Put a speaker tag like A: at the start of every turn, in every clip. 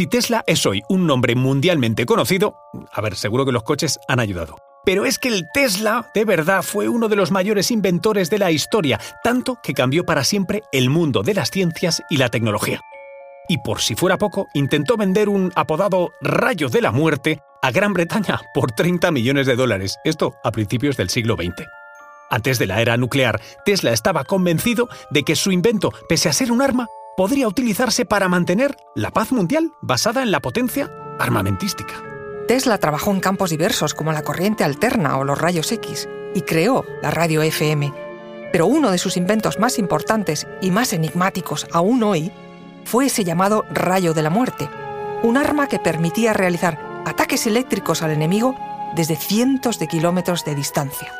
A: Si Tesla es hoy un nombre mundialmente conocido, a ver, seguro que los coches han ayudado. Pero es que el Tesla, de verdad, fue uno de los mayores inventores de la historia, tanto que cambió para siempre el mundo de las ciencias y la tecnología. Y por si fuera poco, intentó vender un apodado rayo de la muerte a Gran Bretaña por 30 millones de dólares, esto a principios del siglo XX. Antes de la era nuclear, Tesla estaba convencido de que su invento, pese a ser un arma, podría utilizarse para mantener la paz mundial basada en la potencia armamentística.
B: Tesla trabajó en campos diversos como la corriente alterna o los rayos X y creó la radio FM. Pero uno de sus inventos más importantes y más enigmáticos aún hoy fue ese llamado rayo de la muerte, un arma que permitía realizar ataques eléctricos al enemigo desde cientos de kilómetros de distancia.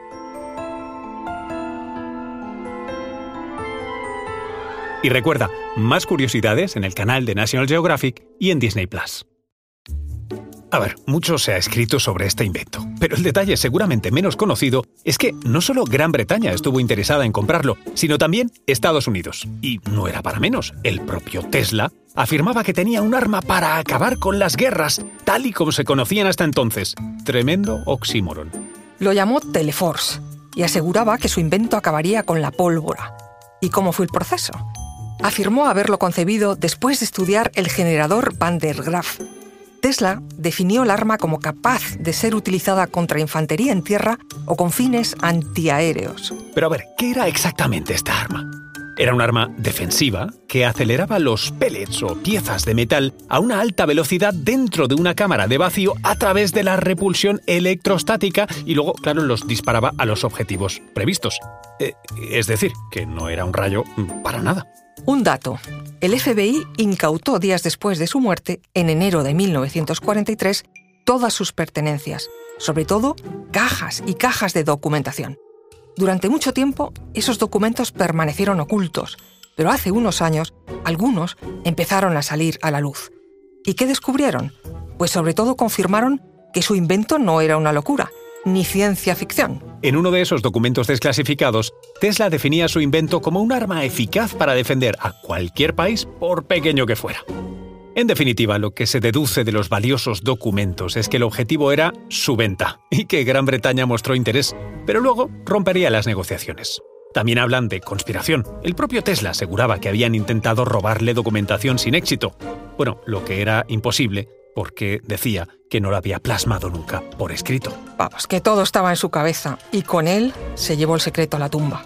A: Y recuerda, más curiosidades en el canal de National Geographic y en Disney Plus. A ver, mucho se ha escrito sobre este invento, pero el detalle seguramente menos conocido es que no solo Gran Bretaña estuvo interesada en comprarlo, sino también Estados Unidos. Y no era para menos, el propio Tesla afirmaba que tenía un arma para acabar con las guerras, tal y como se conocían hasta entonces. Tremendo oxímoron.
B: Lo llamó Teleforce y aseguraba que su invento acabaría con la pólvora. ¿Y cómo fue el proceso? Afirmó haberlo concebido después de estudiar el generador Van der Graaf Tesla definió el arma como capaz de ser utilizada contra infantería en tierra o con fines antiaéreos.
A: Pero a ver, ¿qué era exactamente esta arma? Era un arma defensiva que aceleraba los pellets o piezas de metal a una alta velocidad dentro de una cámara de vacío a través de la repulsión electrostática y luego, claro, los disparaba a los objetivos previstos. Eh, es decir, que no era un rayo para nada.
B: Un dato. El FBI incautó días después de su muerte, en enero de 1943, todas sus pertenencias, sobre todo cajas y cajas de documentación. Durante mucho tiempo, esos documentos permanecieron ocultos, pero hace unos años, algunos empezaron a salir a la luz. ¿Y qué descubrieron? Pues sobre todo confirmaron que su invento no era una locura, ni ciencia ficción.
A: En uno de esos documentos desclasificados, Tesla definía su invento como un arma eficaz para defender a cualquier país, por pequeño que fuera. En definitiva, lo que se deduce de los valiosos documentos es que el objetivo era su venta y que Gran Bretaña mostró interés, pero luego rompería las negociaciones. También hablan de conspiración. El propio Tesla aseguraba que habían intentado robarle documentación sin éxito. Bueno, lo que era imposible porque decía que no lo había plasmado nunca por escrito.
B: Vamos, que todo estaba en su cabeza y con él se llevó el secreto a la tumba.